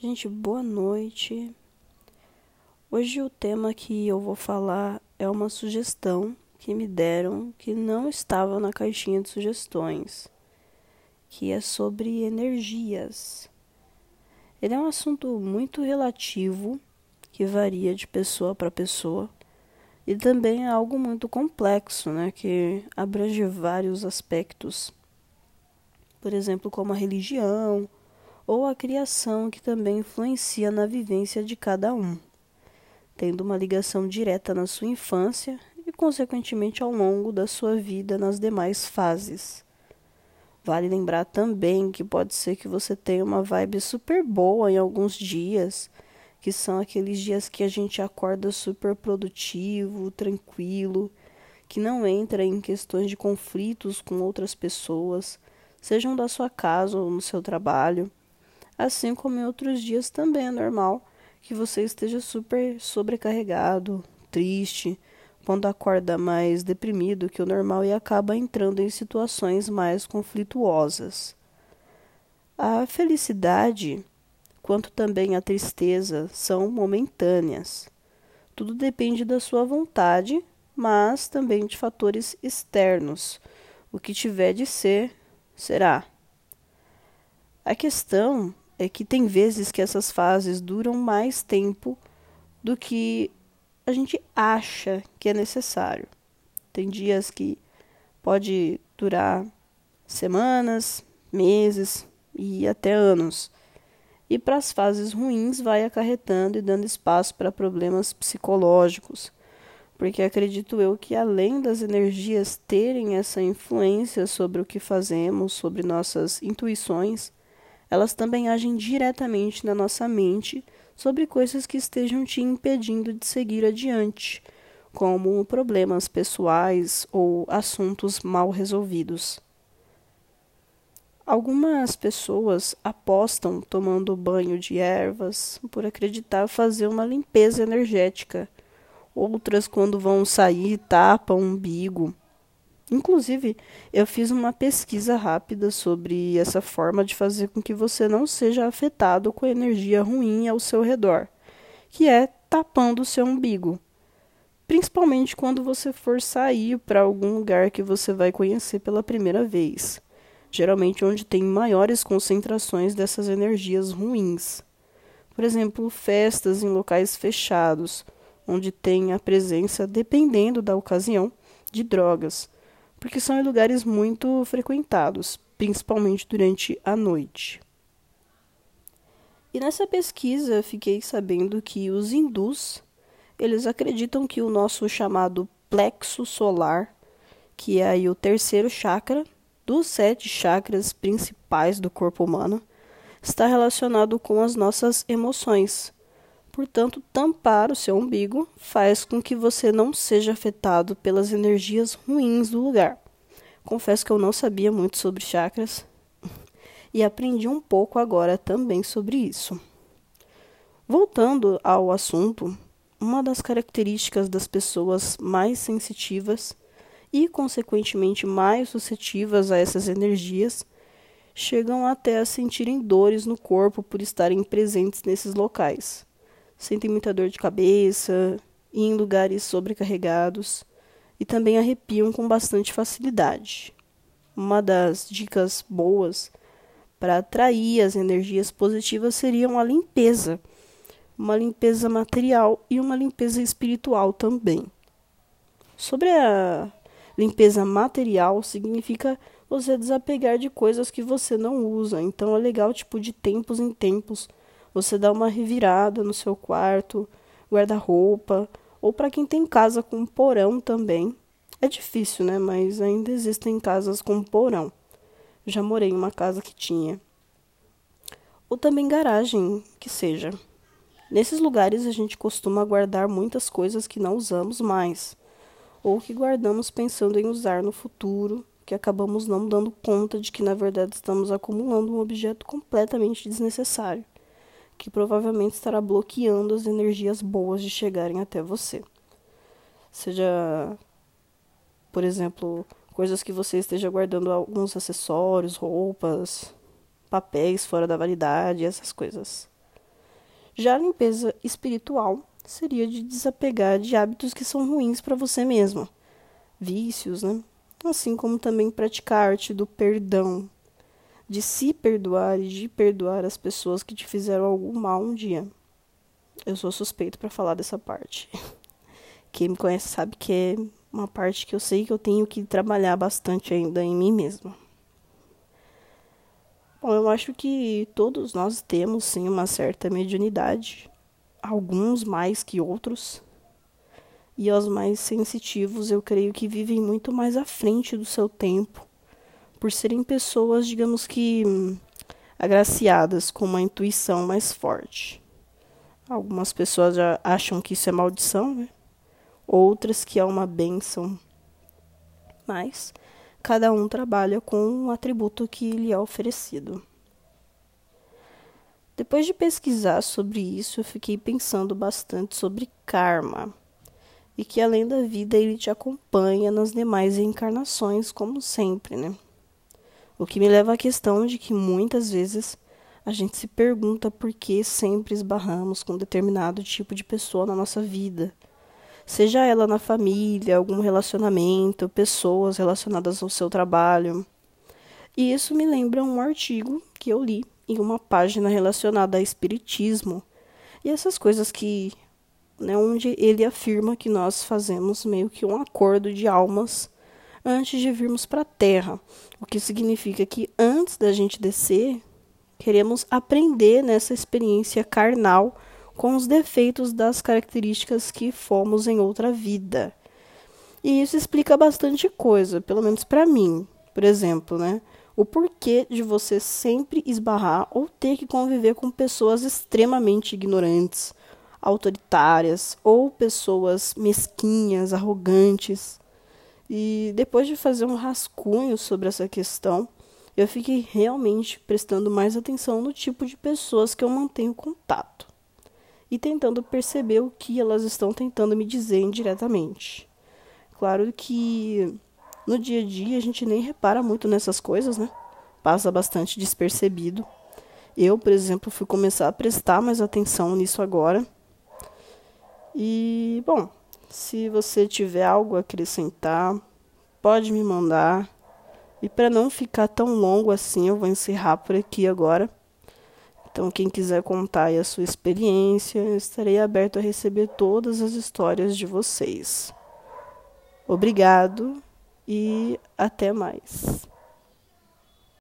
Gente, boa noite. Hoje o tema que eu vou falar é uma sugestão que me deram que não estava na caixinha de sugestões, que é sobre energias. Ele é um assunto muito relativo, que varia de pessoa para pessoa, e também é algo muito complexo, né, que abrange vários aspectos. Por exemplo, como a religião, ou a criação que também influencia na vivência de cada um, tendo uma ligação direta na sua infância e, consequentemente, ao longo da sua vida nas demais fases. Vale lembrar também que pode ser que você tenha uma vibe super boa em alguns dias, que são aqueles dias que a gente acorda super produtivo, tranquilo, que não entra em questões de conflitos com outras pessoas, sejam da sua casa ou no seu trabalho assim como em outros dias também é normal que você esteja super sobrecarregado, triste, quando acorda mais deprimido que o normal e acaba entrando em situações mais conflituosas. A felicidade, quanto também a tristeza, são momentâneas. Tudo depende da sua vontade, mas também de fatores externos. O que tiver de ser, será. A questão é que tem vezes que essas fases duram mais tempo do que a gente acha que é necessário. Tem dias que pode durar semanas, meses e até anos. E para as fases ruins vai acarretando e dando espaço para problemas psicológicos. Porque acredito eu que além das energias terem essa influência sobre o que fazemos, sobre nossas intuições, elas também agem diretamente na nossa mente sobre coisas que estejam te impedindo de seguir adiante, como problemas pessoais ou assuntos mal resolvidos. Algumas pessoas apostam tomando banho de ervas por acreditar fazer uma limpeza energética. Outras, quando vão sair, tapam o umbigo Inclusive, eu fiz uma pesquisa rápida sobre essa forma de fazer com que você não seja afetado com a energia ruim ao seu redor, que é tapando o seu umbigo. Principalmente quando você for sair para algum lugar que você vai conhecer pela primeira vez, geralmente onde tem maiores concentrações dessas energias ruins. Por exemplo, festas em locais fechados, onde tem a presença, dependendo da ocasião, de drogas porque são lugares muito frequentados, principalmente durante a noite. E nessa pesquisa fiquei sabendo que os hindus, eles acreditam que o nosso chamado plexo solar, que é aí o terceiro chakra dos sete chakras principais do corpo humano, está relacionado com as nossas emoções, Portanto, tampar o seu umbigo faz com que você não seja afetado pelas energias ruins do lugar. Confesso que eu não sabia muito sobre chakras e aprendi um pouco agora também sobre isso. Voltando ao assunto, uma das características das pessoas mais sensitivas e, consequentemente, mais suscetíveis a essas energias chegam até a sentirem dores no corpo por estarem presentes nesses locais sentem muita dor de cabeça e em lugares sobrecarregados e também arrepiam com bastante facilidade. Uma das dicas boas para atrair as energias positivas seria a limpeza, uma limpeza material e uma limpeza espiritual também. Sobre a limpeza material, significa você desapegar de coisas que você não usa. Então é legal, tipo, de tempos em tempos, você dá uma revirada no seu quarto, guarda-roupa, ou para quem tem casa com porão também. É difícil, né? Mas ainda existem casas com porão. Já morei em uma casa que tinha. Ou também garagem, que seja. Nesses lugares a gente costuma guardar muitas coisas que não usamos mais, ou que guardamos pensando em usar no futuro, que acabamos não dando conta de que na verdade estamos acumulando um objeto completamente desnecessário que provavelmente estará bloqueando as energias boas de chegarem até você. Seja, por exemplo, coisas que você esteja guardando alguns acessórios, roupas, papéis fora da validade, essas coisas. Já a limpeza espiritual seria de desapegar de hábitos que são ruins para você mesmo, vícios, né? Assim como também praticar a arte do perdão, de se perdoar e de perdoar as pessoas que te fizeram algum mal um dia. Eu sou suspeito para falar dessa parte. Quem me conhece sabe que é uma parte que eu sei que eu tenho que trabalhar bastante ainda em mim mesma. Bom, eu acho que todos nós temos sim uma certa mediunidade, alguns mais que outros. E os mais sensitivos, eu creio que vivem muito mais à frente do seu tempo, por serem pessoas, digamos que agraciadas com uma intuição mais forte. Algumas pessoas já acham que isso é maldição, né? outras que é uma bênção. Mas cada um trabalha com um atributo que lhe é oferecido. Depois de pesquisar sobre isso, eu fiquei pensando bastante sobre karma e que além da vida ele te acompanha nas demais encarnações, como sempre, né? O que me leva à questão de que muitas vezes a gente se pergunta por que sempre esbarramos com determinado tipo de pessoa na nossa vida seja ela na família, algum relacionamento, pessoas relacionadas ao seu trabalho. E isso me lembra um artigo que eu li em uma página relacionada a espiritismo e essas coisas que, né, onde ele afirma que nós fazemos meio que um acordo de almas antes de virmos para a Terra, o que significa que antes da gente descer, queremos aprender nessa experiência carnal com os defeitos das características que fomos em outra vida. E isso explica bastante coisa, pelo menos para mim. Por exemplo, né? O porquê de você sempre esbarrar ou ter que conviver com pessoas extremamente ignorantes, autoritárias ou pessoas mesquinhas, arrogantes. E depois de fazer um rascunho sobre essa questão, eu fiquei realmente prestando mais atenção no tipo de pessoas que eu mantenho contato e tentando perceber o que elas estão tentando me dizer indiretamente. Claro que no dia a dia a gente nem repara muito nessas coisas, né? Passa bastante despercebido. Eu, por exemplo, fui começar a prestar mais atenção nisso agora. E, bom, se você tiver algo a acrescentar, pode me mandar. E para não ficar tão longo assim, eu vou encerrar por aqui agora. Então, quem quiser contar a sua experiência, eu estarei aberto a receber todas as histórias de vocês. Obrigado e até mais.